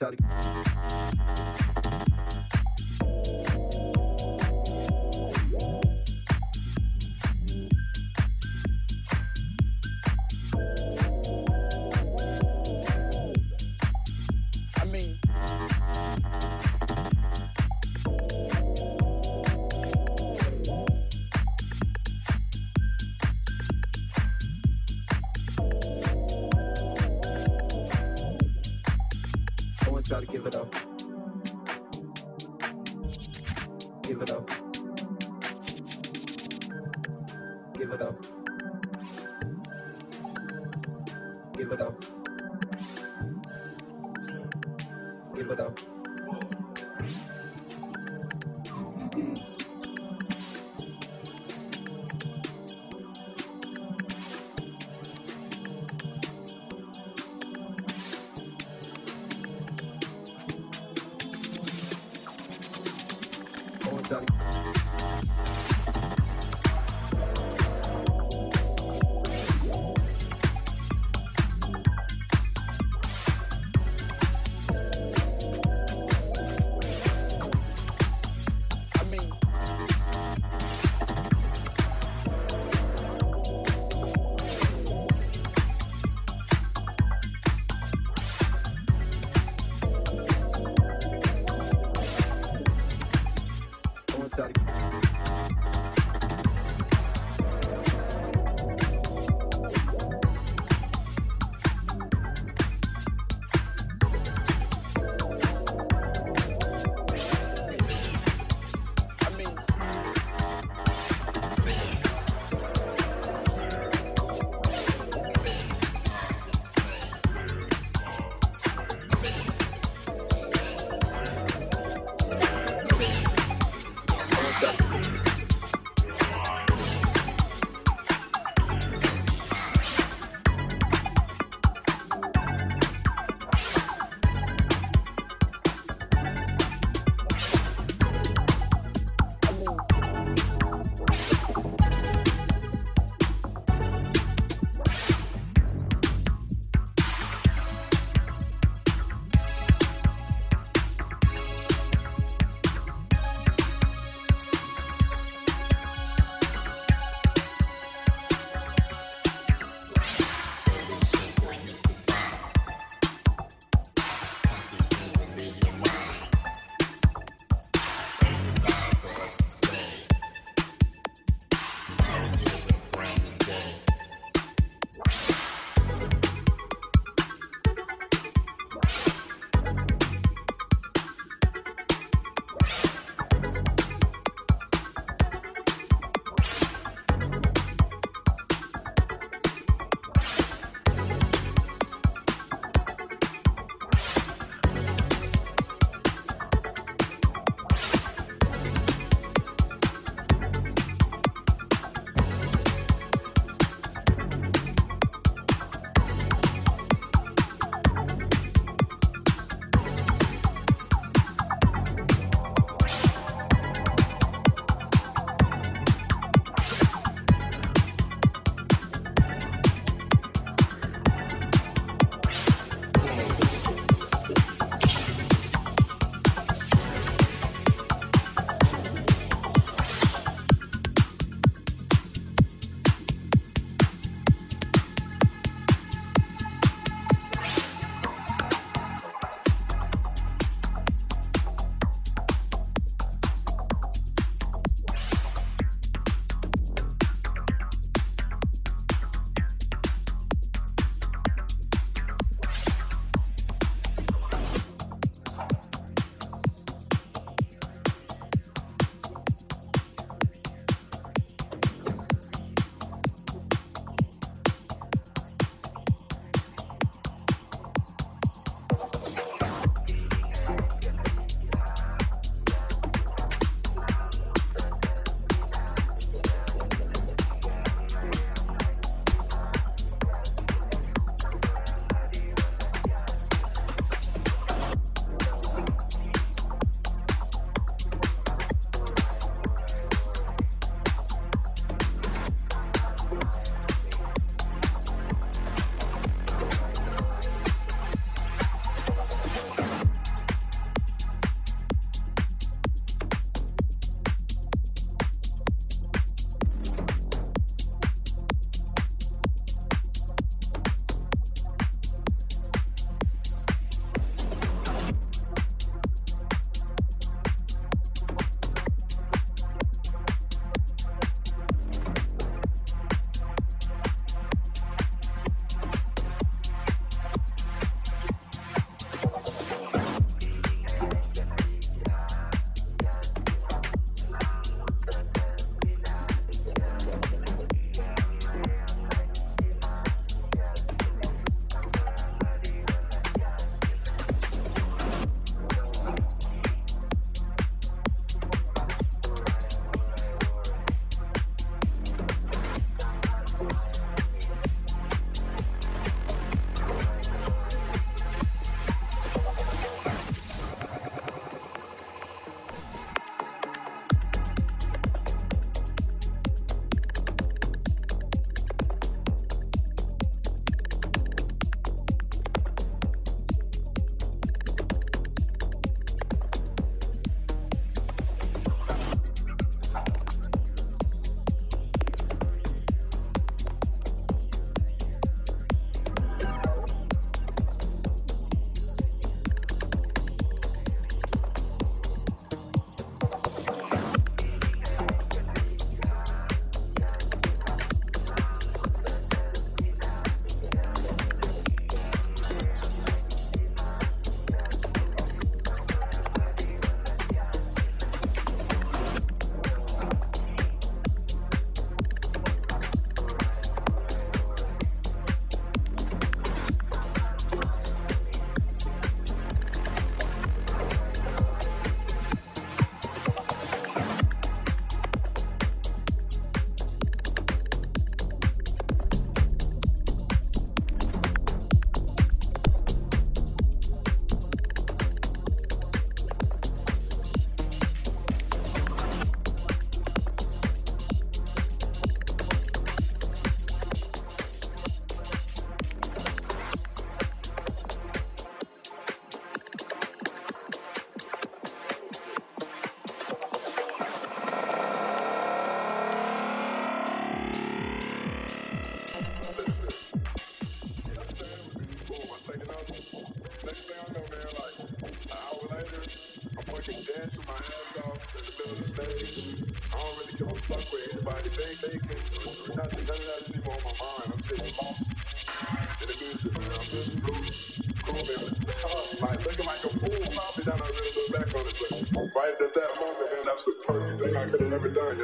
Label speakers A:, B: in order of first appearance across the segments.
A: try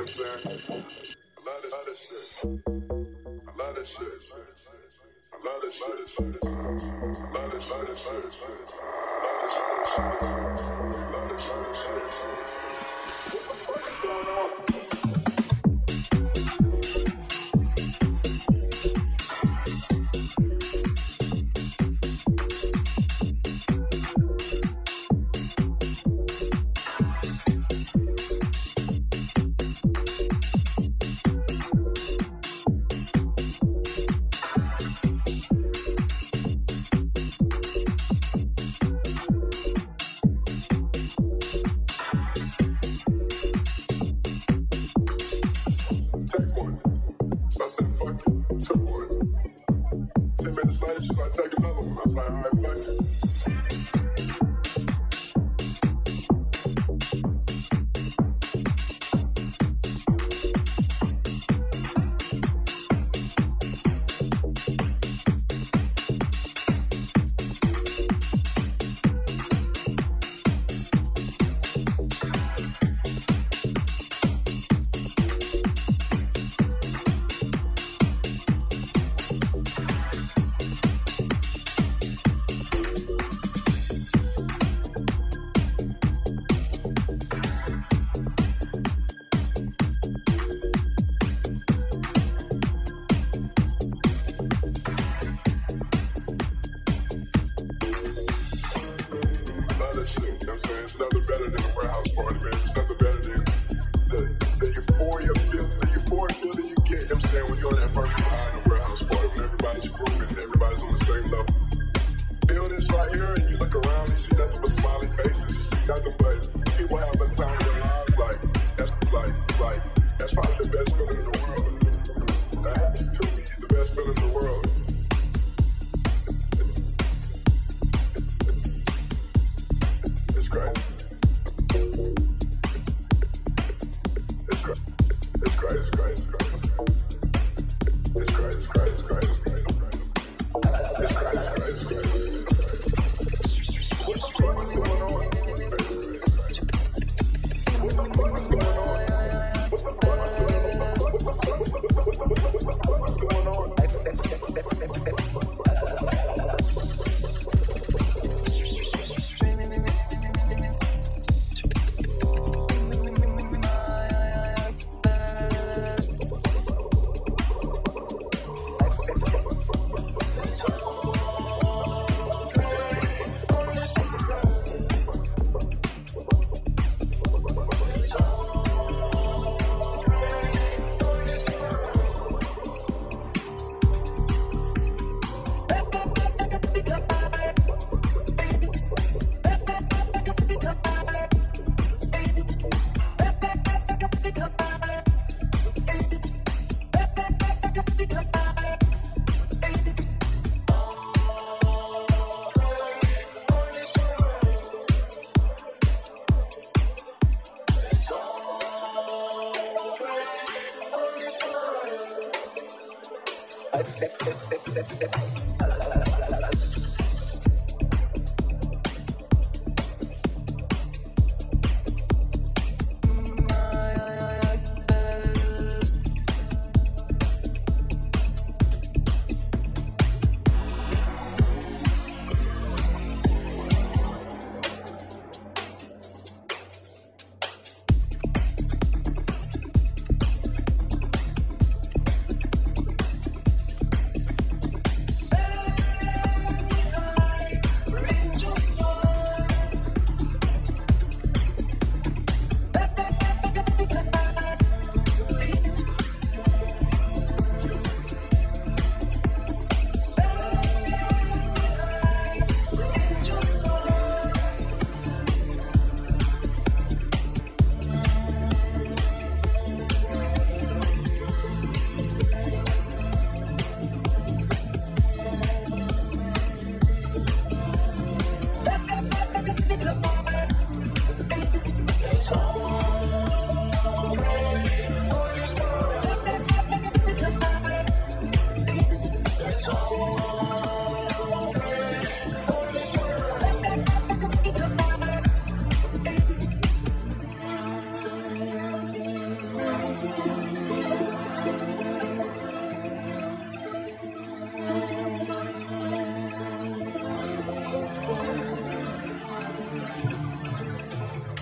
B: I'm saying? A lot of, lot of shit. A lot of shit. A lot of shit. A lot of, lot of shit. A lot of, lot of shit. A lot of, lot of shit. That perfect high in warehouse party, when everybody's grooving and everybody's on the same level. Feel this right here, and you look around, you see nothing but smiling faces, you see nothing but people having time of their lives. Like, that's like, like, that's probably the best step, step, step,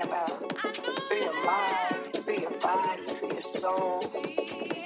B: For your mind, for your body,
C: for your
A: soul.